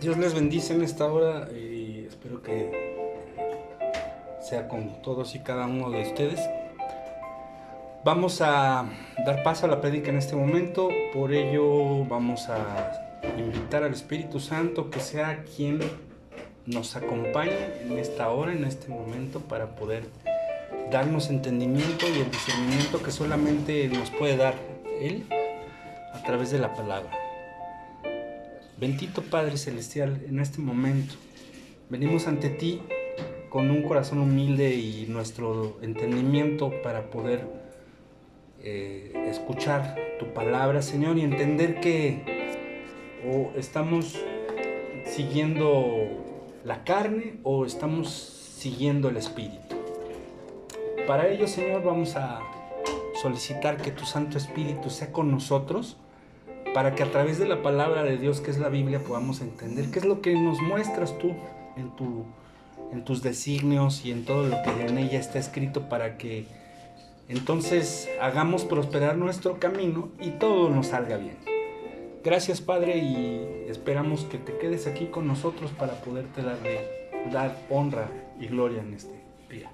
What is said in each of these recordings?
Dios les bendice en esta hora y espero que sea con todos y cada uno de ustedes. Vamos a dar paso a la prédica en este momento, por ello vamos a invitar al Espíritu Santo que sea quien nos acompañe en esta hora, en este momento, para poder darnos entendimiento y el discernimiento que solamente nos puede dar Él a través de la palabra. Bendito Padre Celestial, en este momento venimos ante ti con un corazón humilde y nuestro entendimiento para poder eh, escuchar tu palabra, Señor, y entender que o estamos siguiendo la carne o estamos siguiendo el Espíritu. Para ello, Señor, vamos a solicitar que tu Santo Espíritu sea con nosotros para que a través de la palabra de Dios, que es la Biblia, podamos entender qué es lo que nos muestras tú en, tu, en tus designios y en todo lo que en ella está escrito para que entonces hagamos prosperar nuestro camino y todo nos salga bien. Gracias Padre y esperamos que te quedes aquí con nosotros para poderte darle, dar honra y gloria en este día.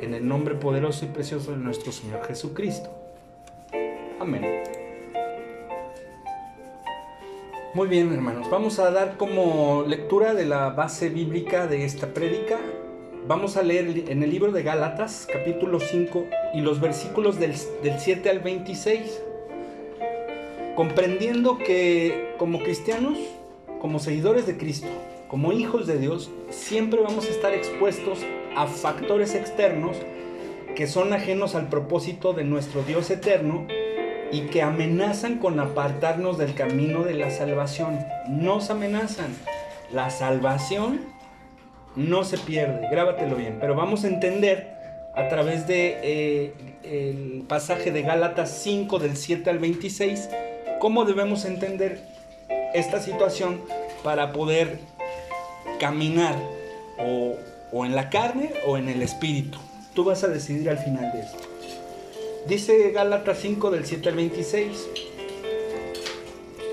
En el nombre poderoso y precioso de nuestro Señor Jesucristo. Amén. Muy bien, hermanos. Vamos a dar como lectura de la base bíblica de esta prédica. Vamos a leer en el libro de Gálatas, capítulo 5, y los versículos del, del 7 al 26. Comprendiendo que como cristianos, como seguidores de Cristo, como hijos de Dios, siempre vamos a estar expuestos a factores externos que son ajenos al propósito de nuestro Dios eterno y que amenazan con apartarnos del camino de la salvación. Nos amenazan. La salvación no se pierde, grábatelo bien, pero vamos a entender a través de eh, el pasaje de Gálatas 5 del 7 al 26 cómo debemos entender esta situación para poder caminar o, o en la carne o en el espíritu. Tú vas a decidir al final de esto. Dice Gálatas 5 del 7 al 26.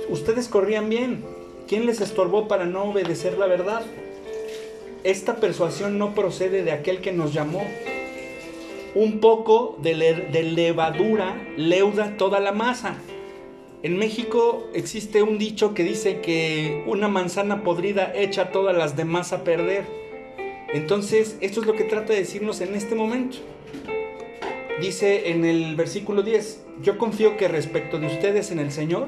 Ustedes corrían bien. ¿Quién les estorbó para no obedecer la verdad? Esta persuasión no procede de aquel que nos llamó. Un poco de, de levadura leuda toda la masa. En México existe un dicho que dice que una manzana podrida echa todas las demás a perder. Entonces, esto es lo que trata de decirnos en este momento dice en el versículo 10, yo confío que respecto de ustedes en el Señor,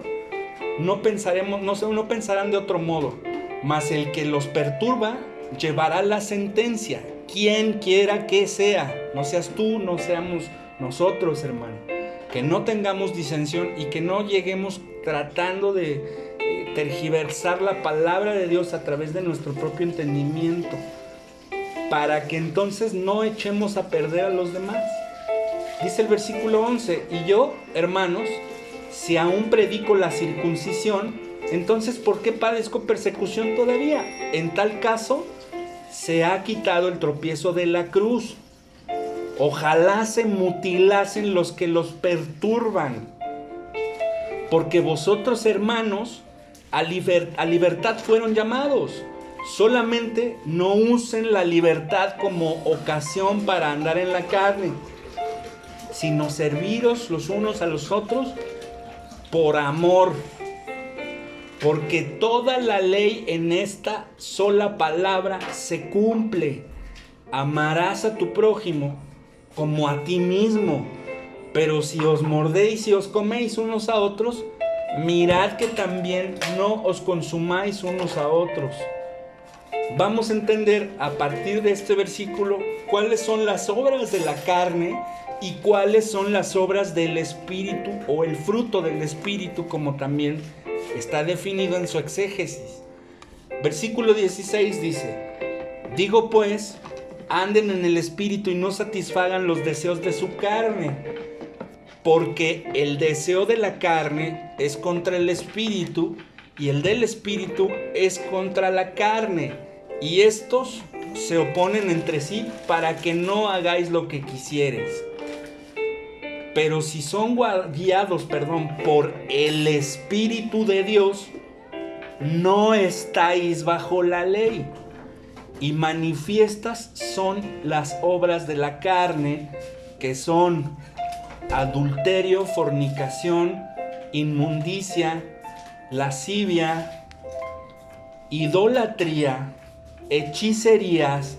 no pensaremos, no, no pensarán de otro modo, mas el que los perturba llevará la sentencia, quien quiera que sea, no seas tú, no seamos nosotros, hermano, que no tengamos disensión y que no lleguemos tratando de eh, tergiversar la palabra de Dios a través de nuestro propio entendimiento, para que entonces no echemos a perder a los demás. Dice el versículo 11, y yo, hermanos, si aún predico la circuncisión, entonces ¿por qué padezco persecución todavía? En tal caso, se ha quitado el tropiezo de la cruz. Ojalá se mutilasen los que los perturban. Porque vosotros, hermanos, a, a libertad fueron llamados. Solamente no usen la libertad como ocasión para andar en la carne sino serviros los unos a los otros por amor. Porque toda la ley en esta sola palabra se cumple. Amarás a tu prójimo como a ti mismo. Pero si os mordéis y os coméis unos a otros, mirad que también no os consumáis unos a otros. Vamos a entender a partir de este versículo cuáles son las obras de la carne y cuáles son las obras del Espíritu o el fruto del Espíritu como también está definido en su exégesis. Versículo 16 dice, digo pues, anden en el Espíritu y no satisfagan los deseos de su carne, porque el deseo de la carne es contra el Espíritu y el del Espíritu es contra la carne, y estos se oponen entre sí para que no hagáis lo que quisieres. Pero si son guiados, perdón, por el Espíritu de Dios, no estáis bajo la ley. Y manifiestas son las obras de la carne, que son adulterio, fornicación, inmundicia, lascivia, idolatría, hechicerías,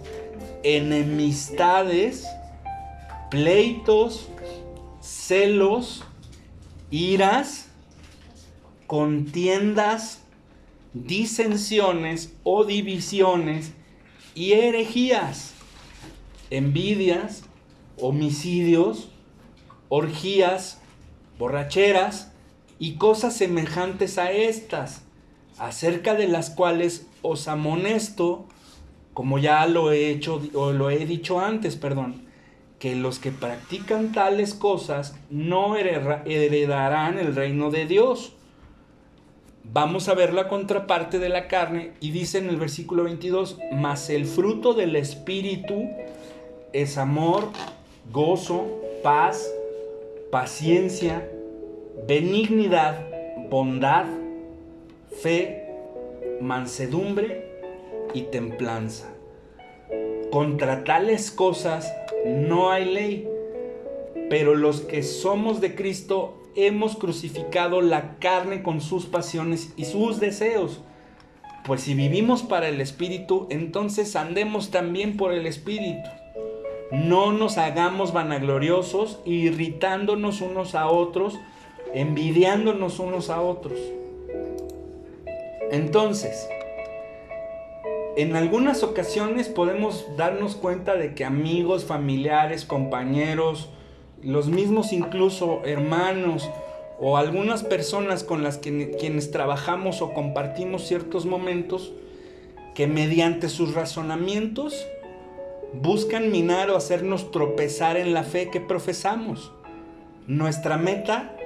enemistades, pleitos, celos, iras, contiendas, disensiones o divisiones y herejías, envidias, homicidios, orgías, borracheras y cosas semejantes a estas, acerca de las cuales os amonesto, como ya lo he hecho o lo he dicho antes, perdón, que los que practican tales cosas no heredarán el reino de Dios. Vamos a ver la contraparte de la carne y dice en el versículo 22, mas el fruto del Espíritu es amor, gozo, paz, paciencia, benignidad, bondad, fe, mansedumbre y templanza. Contra tales cosas no hay ley, pero los que somos de Cristo hemos crucificado la carne con sus pasiones y sus deseos. Pues si vivimos para el Espíritu, entonces andemos también por el Espíritu. No nos hagamos vanagloriosos, irritándonos unos a otros, envidiándonos unos a otros. Entonces, en algunas ocasiones podemos darnos cuenta de que amigos, familiares, compañeros, los mismos incluso hermanos o algunas personas con las que quienes trabajamos o compartimos ciertos momentos que mediante sus razonamientos buscan minar o hacernos tropezar en la fe que profesamos. Nuestra meta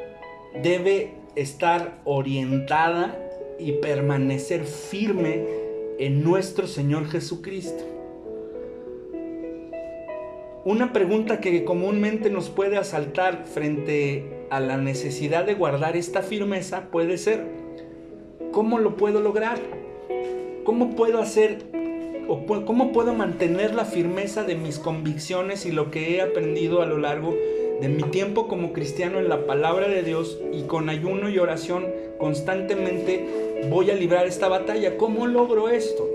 debe estar orientada y permanecer firme en nuestro Señor Jesucristo. Una pregunta que comúnmente nos puede asaltar frente a la necesidad de guardar esta firmeza puede ser, ¿cómo lo puedo lograr? ¿Cómo puedo hacer o cómo puedo mantener la firmeza de mis convicciones y lo que he aprendido a lo largo de mi tiempo como cristiano en la palabra de Dios y con ayuno y oración constantemente voy a librar esta batalla. ¿Cómo logro esto?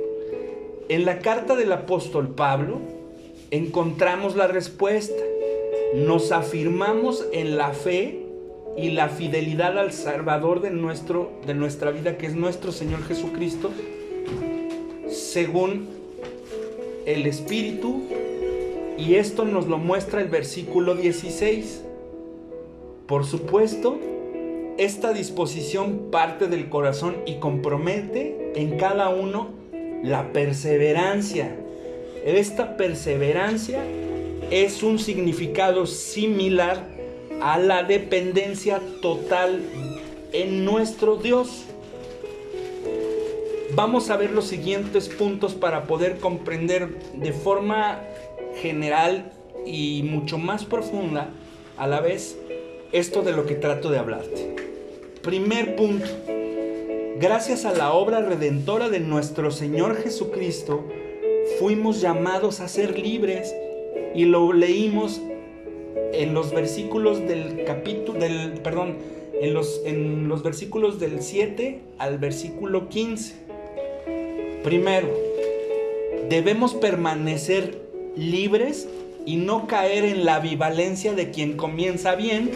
En la carta del apóstol Pablo encontramos la respuesta. Nos afirmamos en la fe y la fidelidad al Salvador de, nuestro, de nuestra vida, que es nuestro Señor Jesucristo, según el Espíritu. Y esto nos lo muestra el versículo 16. Por supuesto, esta disposición parte del corazón y compromete en cada uno la perseverancia. Esta perseverancia es un significado similar a la dependencia total en nuestro Dios. Vamos a ver los siguientes puntos para poder comprender de forma general y mucho más profunda a la vez esto de lo que trato de hablarte. Primer punto. Gracias a la obra redentora de nuestro Señor Jesucristo, fuimos llamados a ser libres y lo leímos en los versículos del capítulo del perdón, en los en los versículos del 7 al versículo 15. Primero, debemos permanecer libres y no caer en la ambivalencia de quien comienza bien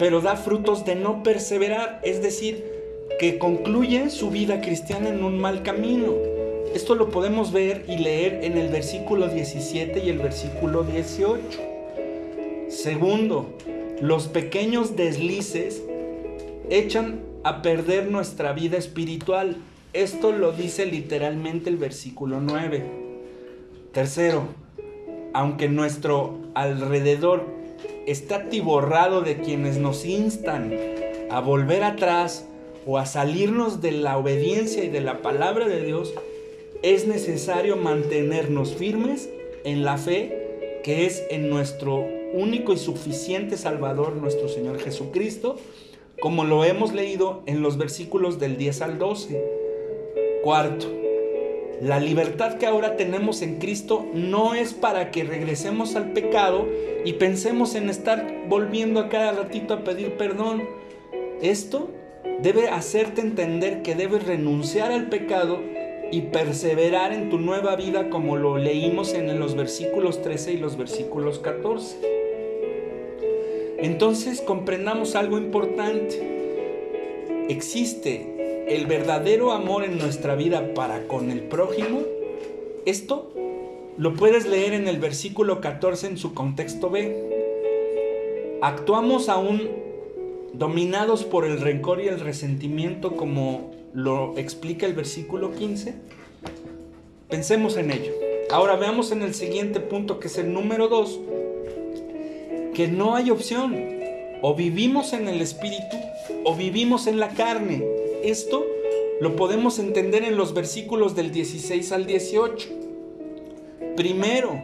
pero da frutos de no perseverar, es decir, que concluye su vida cristiana en un mal camino. Esto lo podemos ver y leer en el versículo 17 y el versículo 18. Segundo, los pequeños deslices echan a perder nuestra vida espiritual. Esto lo dice literalmente el versículo 9. Tercero, aunque nuestro alrededor está tiborrado de quienes nos instan a volver atrás o a salirnos de la obediencia y de la palabra de Dios, es necesario mantenernos firmes en la fe que es en nuestro único y suficiente Salvador, nuestro Señor Jesucristo, como lo hemos leído en los versículos del 10 al 12. Cuarto, la libertad que ahora tenemos en Cristo no es para que regresemos al pecado y pensemos en estar volviendo a cada ratito a pedir perdón. Esto debe hacerte entender que debes renunciar al pecado y perseverar en tu nueva vida como lo leímos en los versículos 13 y los versículos 14. Entonces comprendamos algo importante. Existe el verdadero amor en nuestra vida para con el prójimo. Esto lo puedes leer en el versículo 14 en su contexto B. Actuamos aún dominados por el rencor y el resentimiento como lo explica el versículo 15? Pensemos en ello. Ahora veamos en el siguiente punto, que es el número 2, que no hay opción. O vivimos en el espíritu o vivimos en la carne. Esto lo podemos entender en los versículos del 16 al 18. Primero,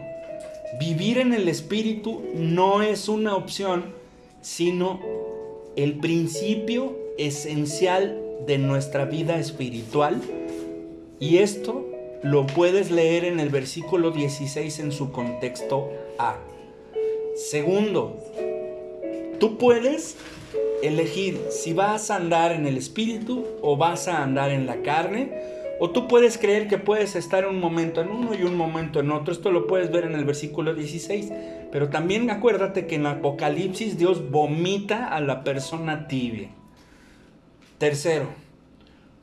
vivir en el espíritu no es una opción, sino el principio esencial de nuestra vida espiritual. Y esto lo puedes leer en el versículo 16 en su contexto A. Segundo, tú puedes elegir si vas a andar en el espíritu o vas a andar en la carne. O tú puedes creer que puedes estar un momento en uno y un momento en otro. Esto lo puedes ver en el versículo 16. Pero también acuérdate que en Apocalipsis Dios vomita a la persona tibia. Tercero,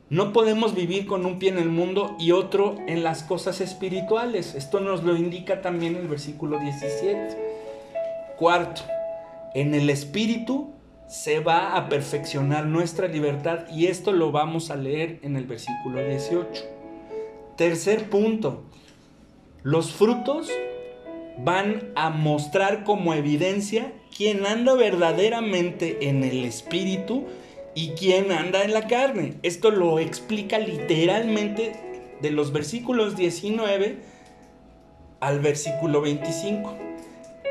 no podemos vivir con un pie en el mundo y otro en las cosas espirituales. Esto nos lo indica también el versículo 17. Cuarto, en el espíritu se va a perfeccionar nuestra libertad y esto lo vamos a leer en el versículo 18. Tercer punto, los frutos van a mostrar como evidencia quién anda verdaderamente en el espíritu y quién anda en la carne. Esto lo explica literalmente de los versículos 19 al versículo 25.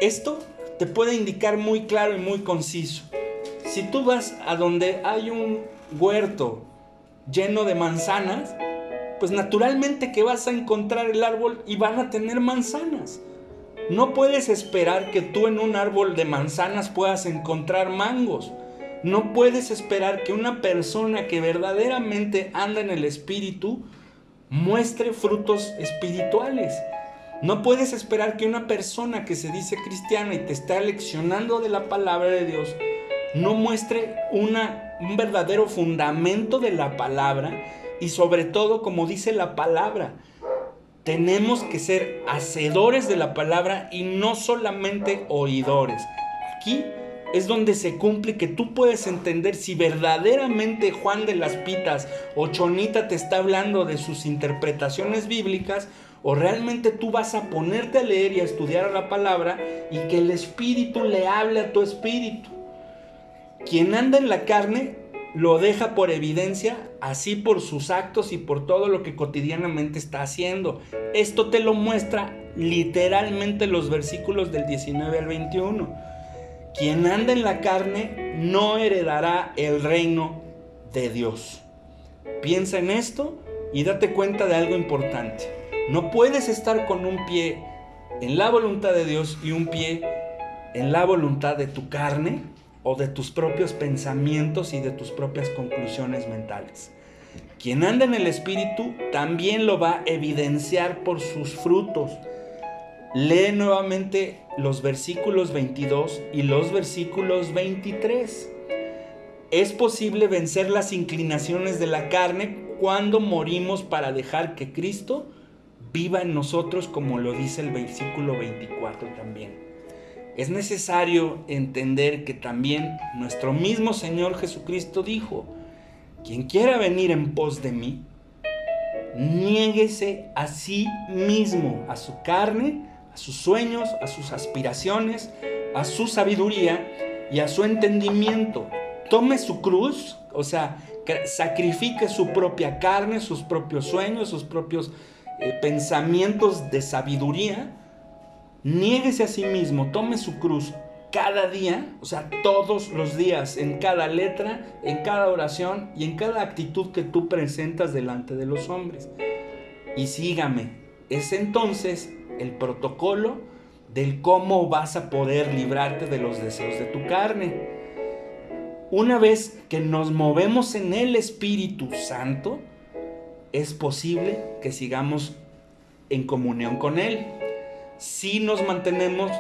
Esto te puede indicar muy claro y muy conciso. Si tú vas a donde hay un huerto lleno de manzanas, pues naturalmente que vas a encontrar el árbol y van a tener manzanas. No puedes esperar que tú en un árbol de manzanas puedas encontrar mangos no puedes esperar que una persona que verdaderamente anda en el espíritu muestre frutos espirituales. No puedes esperar que una persona que se dice cristiana y te está leccionando de la palabra de Dios no muestre una, un verdadero fundamento de la palabra y sobre todo, como dice la palabra, tenemos que ser hacedores de la palabra y no solamente oidores. Aquí es donde se cumple que tú puedes entender si verdaderamente Juan de las Pitas o Chonita te está hablando de sus interpretaciones bíblicas o realmente tú vas a ponerte a leer y a estudiar la palabra y que el Espíritu le hable a tu espíritu. Quien anda en la carne lo deja por evidencia, así por sus actos y por todo lo que cotidianamente está haciendo. Esto te lo muestra literalmente los versículos del 19 al 21. Quien anda en la carne no heredará el reino de Dios. Piensa en esto y date cuenta de algo importante. No puedes estar con un pie en la voluntad de Dios y un pie en la voluntad de tu carne o de tus propios pensamientos y de tus propias conclusiones mentales. Quien anda en el Espíritu también lo va a evidenciar por sus frutos. Lee nuevamente los versículos 22 y los versículos 23. Es posible vencer las inclinaciones de la carne cuando morimos para dejar que Cristo viva en nosotros, como lo dice el versículo 24 también. Es necesario entender que también nuestro mismo Señor Jesucristo dijo, quien quiera venir en pos de mí, niéguese a sí mismo, a su carne, a sus sueños, a sus aspiraciones, a su sabiduría y a su entendimiento. Tome su cruz, o sea, sacrifique su propia carne, sus propios sueños, sus propios eh, pensamientos de sabiduría. Niéguese a sí mismo, tome su cruz, cada día, o sea, todos los días, en cada letra, en cada oración y en cada actitud que tú presentas delante de los hombres. Y sígame, es entonces el protocolo del cómo vas a poder librarte de los deseos de tu carne. Una vez que nos movemos en el Espíritu Santo, es posible que sigamos en comunión con Él. Si nos mantenemos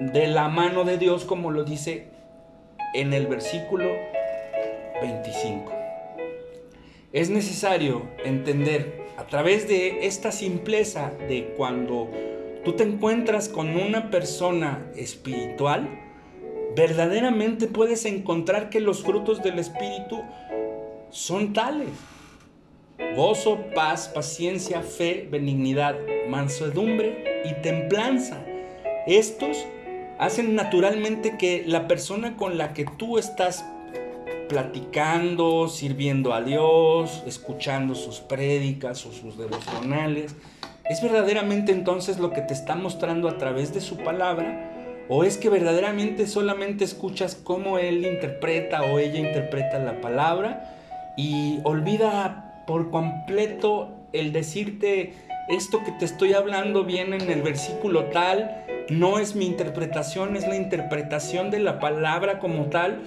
de la mano de Dios, como lo dice en el versículo 25. Es necesario entender a través de esta simpleza de cuando tú te encuentras con una persona espiritual, verdaderamente puedes encontrar que los frutos del Espíritu son tales. Gozo, paz, paciencia, fe, benignidad, mansedumbre y templanza. Estos hacen naturalmente que la persona con la que tú estás platicando, sirviendo a Dios, escuchando sus prédicas o sus devocionales, ¿es verdaderamente entonces lo que te está mostrando a través de su palabra? ¿O es que verdaderamente solamente escuchas cómo él interpreta o ella interpreta la palabra y olvida por completo el decirte esto que te estoy hablando viene en el versículo tal, no es mi interpretación, es la interpretación de la palabra como tal.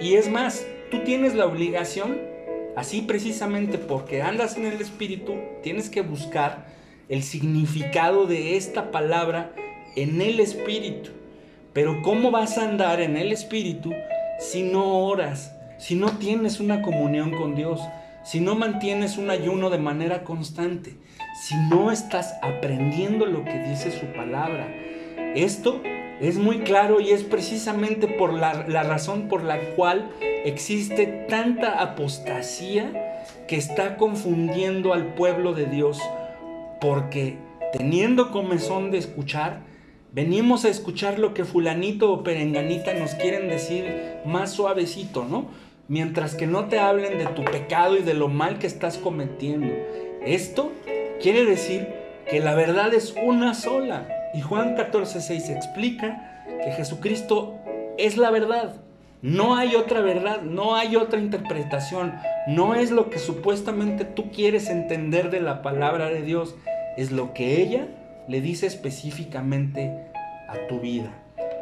Y es más, tú tienes la obligación, así precisamente porque andas en el Espíritu, tienes que buscar el significado de esta palabra en el Espíritu. Pero ¿cómo vas a andar en el Espíritu si no oras, si no tienes una comunión con Dios, si no mantienes un ayuno de manera constante, si no estás aprendiendo lo que dice su palabra? Esto es muy claro y es precisamente por la, razón por la cual existe tanta apostasía que está confundiendo al pueblo de Dios. Porque teniendo comezón de escuchar, venimos a escuchar lo que fulanito o perenganita nos quieren decir más suavecito, ¿no? Mientras que no te hablen de tu pecado y de lo mal que estás cometiendo. Esto quiere decir que la verdad es una sola y Juan 14:6 explica que Jesucristo es la verdad. No hay otra verdad, no hay otra interpretación. No es lo que supuestamente tú quieres entender de la palabra de Dios. Es lo que ella le dice específicamente a tu vida.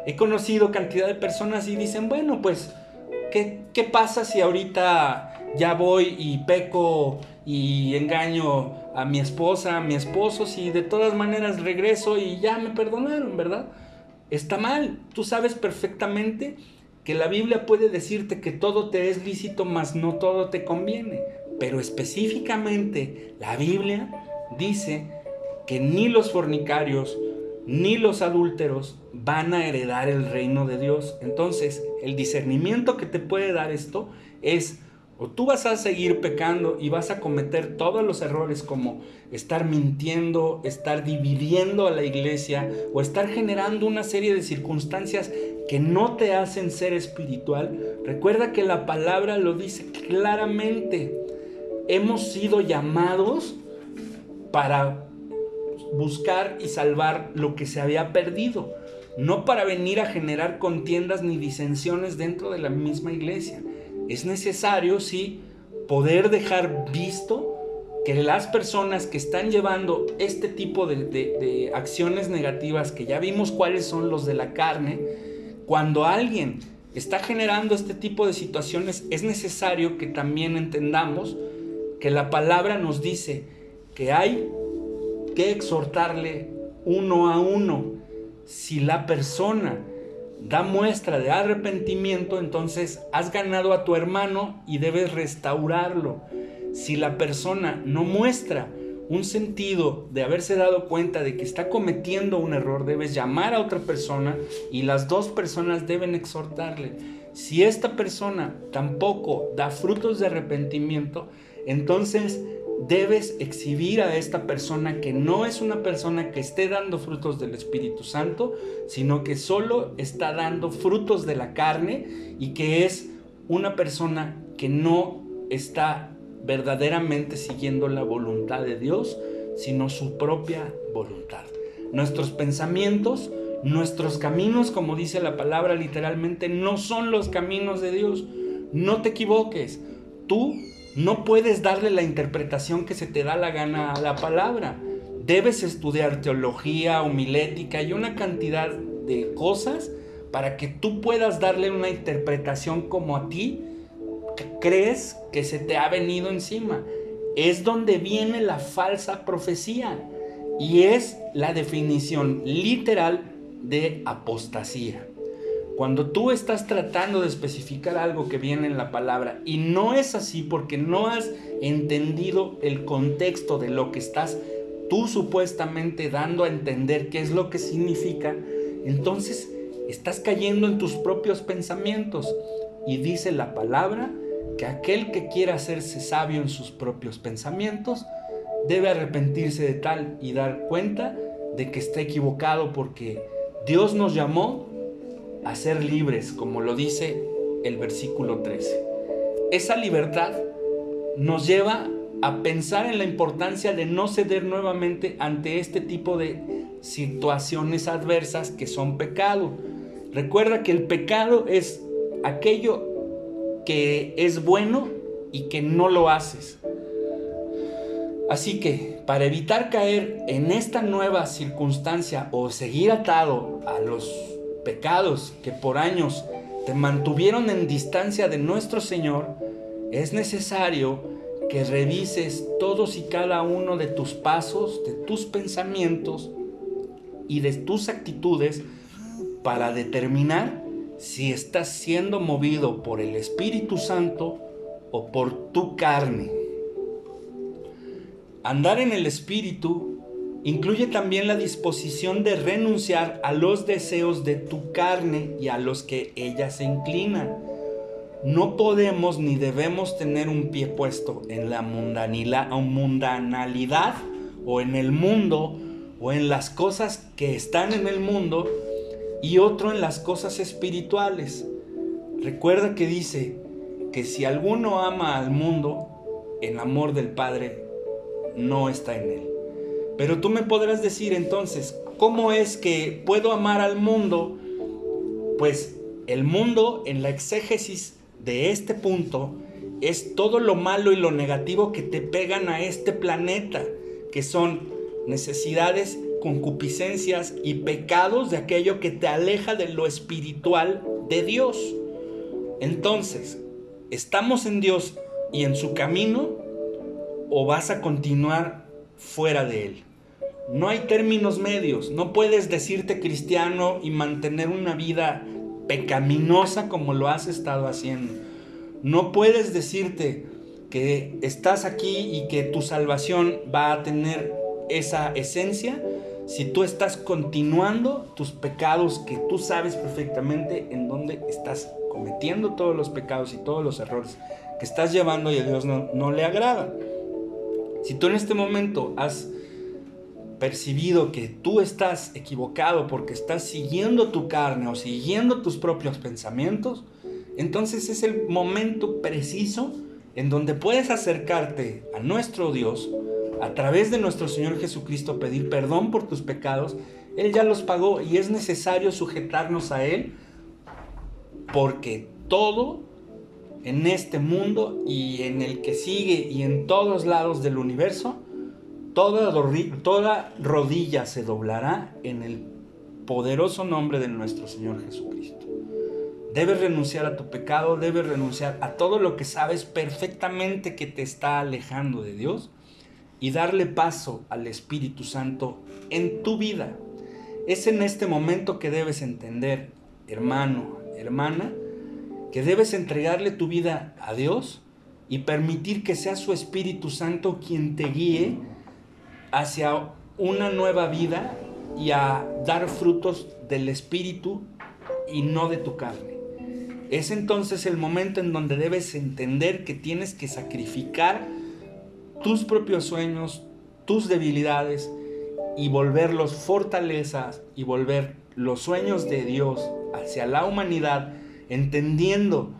He conocido cantidad de personas y dicen, bueno, pues, ¿qué, qué pasa si ahorita ya voy y peco y engaño a mi esposa, a mi esposo, si de todas maneras regreso y ya me perdonaron, ¿verdad? Está mal. Tú sabes perfectamente que la Biblia puede decirte que todo te es lícito, mas no todo te conviene. Pero específicamente la Biblia dice que ni los fornicarios, ni los adúlteros van a heredar el reino de Dios. Entonces, el discernimiento que te puede dar esto es o tú vas a seguir pecando y vas a cometer todos los errores como estar mintiendo, estar dividiendo a la iglesia o estar generando una serie de circunstancias que no te hacen ser espiritual. Recuerda que la palabra lo dice claramente. Hemos sido llamados para buscar y salvar lo que se había perdido, no para venir a generar contiendas ni disensiones dentro de la misma iglesia es necesario, sí, poder dejar visto que las personas que están llevando este tipo de, acciones negativas, que ya vimos cuáles son los de la carne, cuando alguien está generando este tipo de situaciones, es necesario que también entendamos que la palabra nos dice que hay que exhortarle uno a uno. Si la persona da muestra de arrepentimiento, entonces has ganado a tu hermano y debes restaurarlo. Si la persona no muestra un sentido de haberse dado cuenta de que está cometiendo un error, debes llamar a otra persona y las dos personas deben exhortarle. Si esta persona tampoco da frutos de arrepentimiento, entonces debes exhibir a esta persona que no es una persona que esté dando frutos del Espíritu Santo, sino que solo está dando frutos de la carne y que es una persona que no está verdaderamente siguiendo la voluntad de Dios, sino su propia voluntad. Nuestros pensamientos Nuestros caminos, como dice la palabra literalmente, no son los caminos de Dios. No te equivoques. Tú no puedes darle la interpretación que se te da la gana a la palabra. Debes estudiar teología, homilética y una cantidad de cosas para que tú puedas darle una interpretación como a ti crees que se te ha venido encima. Es donde viene la falsa profecía y es la definición literal de apostasía. Cuando tú estás tratando de especificar algo que viene en la palabra y no es así porque no has entendido el contexto de lo que estás tú supuestamente dando a entender qué es lo que significa, entonces estás cayendo en tus propios pensamientos. Y dice la palabra que aquel que quiera hacerse sabio en sus propios pensamientos debe arrepentirse de tal y dar cuenta de que está equivocado porque Dios nos llamó a ser libres, como lo dice el versículo 13. Esa libertad nos lleva a pensar en la importancia de no ceder nuevamente ante este tipo de situaciones adversas que son pecado. Recuerda que el pecado es aquello que es bueno y que no lo haces. Así que para evitar caer en esta nueva circunstancia o seguir atado a los pecados que por años te mantuvieron en distancia de nuestro Señor, es necesario que revises todos y cada uno de tus pasos, de tus pensamientos y de tus actitudes para determinar si estás siendo movido por el Espíritu Santo o por tu carne. Andar en el Espíritu incluye también la disposición de renunciar a los deseos de tu carne y a los que ella se inclina. No podemos ni debemos tener un pie puesto en la mundanalidad o en el mundo o en las cosas que están en el mundo y otro en las cosas espirituales. Recuerda que dice que si alguno ama al mundo, el amor del Padre no está en él. Pero tú me podrás decir entonces, ¿cómo es que puedo amar al mundo? Pues el mundo en la exégesis de este punto es todo lo malo y lo negativo que te pegan a este planeta, que son necesidades concupiscencias y pecados de aquello que te aleja de lo espiritual de Dios. Entonces, ¿estamos en Dios y en su camino o vas a continuar fuera de Él? No hay términos medios, no puedes decirte cristiano y mantener una vida pecaminosa como lo has estado haciendo. No puedes decirte que estás aquí y que tu salvación va a tener esa esencia si tú estás continuando tus pecados que tú sabes perfectamente en dónde estás cometiendo todos los pecados y todos los errores que estás llevando y a Dios no, no le agrada. Si tú en este momento has percibido que tú estás equivocado porque estás siguiendo tu carne o siguiendo tus propios pensamientos, entonces es el momento preciso en donde puedes acercarte a nuestro Dios a través de nuestro Señor Jesucristo pedir perdón por tus pecados, Él ya los pagó y es necesario sujetarnos a Él porque todo en este mundo y en el que sigue y en todos lados del universo, toda, rodilla se doblará en el poderoso nombre de nuestro Señor Jesucristo. Debes renunciar a tu pecado, debes renunciar a todo lo que sabes perfectamente que te está alejando de Dios y darle paso al Espíritu Santo en tu vida. Es en este momento que debes entender, hermano, hermana, que debes entregarle tu vida a Dios y permitir que sea su Espíritu Santo quien te guíe hacia una nueva vida y a dar frutos del Espíritu y no de tu carne. Es entonces el momento en donde debes entender que tienes que sacrificar tus propios sueños, tus debilidades y volverlos fortalezas y volver los sueños de Dios hacia la humanidad, entendiendo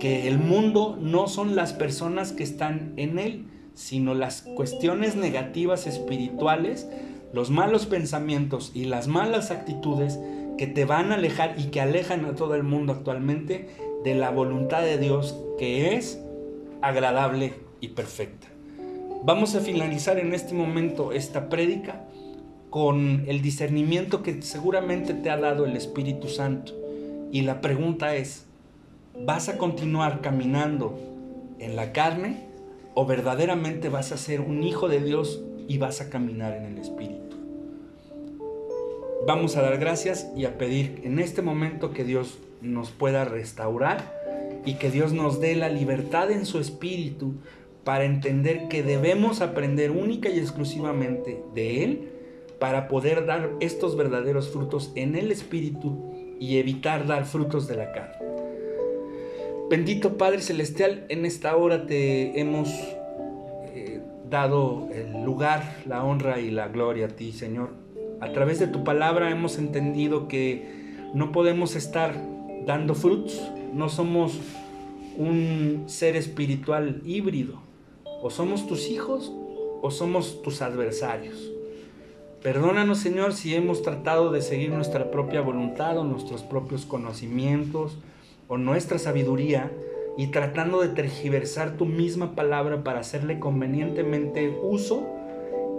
que el mundo no son las personas que están en él, sino las cuestiones negativas espirituales, los malos pensamientos y las malas actitudes que te van a alejar y que alejan a todo el mundo actualmente de la voluntad de Dios que es agradable y perfecta. Vamos a finalizar en este momento esta prédica con el discernimiento que seguramente te ha dado el Espíritu Santo. Y la pregunta es, ¿vas a continuar caminando en la carne o verdaderamente vas a ser un hijo de Dios y vas a caminar en el Espíritu? Vamos a dar gracias y a pedir en este momento que Dios nos pueda restaurar y que Dios nos dé la libertad en su espíritu para entender que debemos aprender única y exclusivamente de Él para poder dar estos verdaderos frutos en el espíritu y evitar dar frutos de la carne. Bendito Padre Celestial, en esta hora te hemos eh, dado el lugar, la honra y la gloria a ti, Señor. A través de tu palabra hemos entendido que no podemos estar dando frutos, no somos un ser espiritual híbrido. O somos tus hijos o somos tus adversarios. Perdónanos, Señor, si hemos tratado de seguir nuestra propia voluntad o nuestros propios conocimientos o nuestra sabiduría y tratando de tergiversar tu misma palabra para hacerle convenientemente uso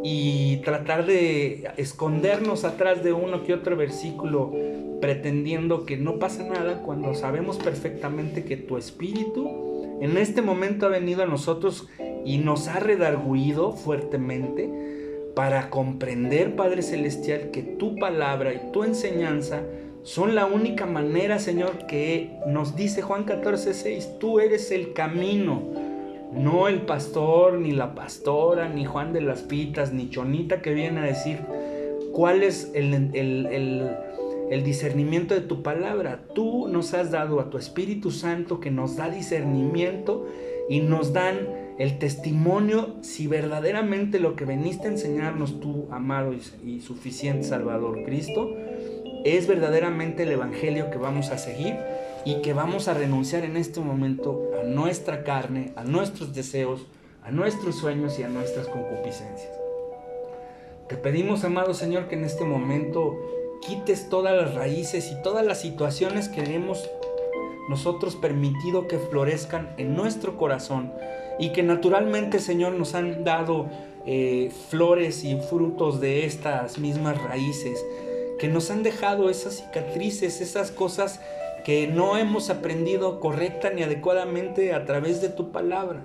y tratar de escondernos atrás de uno que otro versículo pretendiendo que no pasa nada cuando sabemos perfectamente que tu espíritu en este momento ha venido a nosotros y nos ha redarguido fuertemente para comprender, Padre Celestial, que tu palabra y tu enseñanza son la única manera, Señor, que nos dice Juan 14, 6, tú eres el camino no el pastor, ni la pastora, ni Juan de las Pitas, ni Chonita que viene a decir cuál es el, discernimiento de tu palabra. Tú nos has dado a tu Espíritu Santo que nos da discernimiento y nos dan el testimonio si verdaderamente lo que veniste a enseñarnos tú, amado y suficiente Salvador Cristo, es verdaderamente el Evangelio que vamos a seguir y que vamos a renunciar en este momento a nuestra carne, a nuestros deseos, a nuestros sueños y a nuestras concupiscencias. Te pedimos, amado Señor, que en este momento quites todas las raíces y todas las situaciones que hemos nosotros permitido que florezcan en nuestro corazón y que naturalmente, Señor, nos han dado eh, flores y frutos de estas mismas raíces, que nos han dejado esas cicatrices, esas cosas que no hemos aprendido correcta ni adecuadamente a través de tu palabra.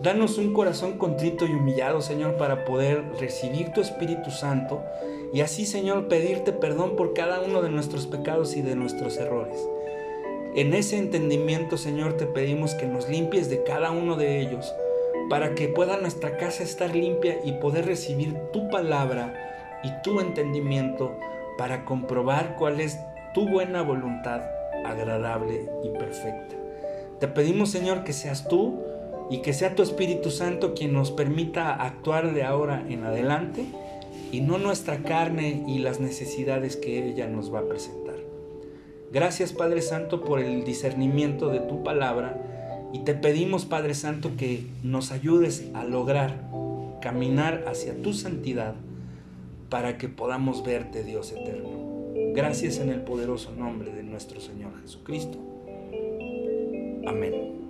Danos un corazón contrito y humillado, Señor, para poder recibir tu Espíritu Santo y así, Señor, pedirte perdón por cada uno de nuestros pecados y de nuestros errores. En ese entendimiento, Señor, te pedimos que nos limpies de cada uno de ellos, para que pueda nuestra casa estar limpia y poder recibir tu palabra y tu entendimiento para comprobar cuál es tu buena voluntad agradable y perfecta. Te pedimos, Señor, que seas tú y que sea tu Espíritu Santo quien nos permita actuar de ahora en adelante y no nuestra carne y las necesidades que ella nos va a presentar. Gracias, Padre Santo, por el discernimiento de tu palabra y te pedimos, Padre Santo, que nos ayudes a lograr caminar hacia tu santidad para que podamos verte, Dios eterno. Gracias en el poderoso nombre de nuestro Señor Jesucristo. Amén.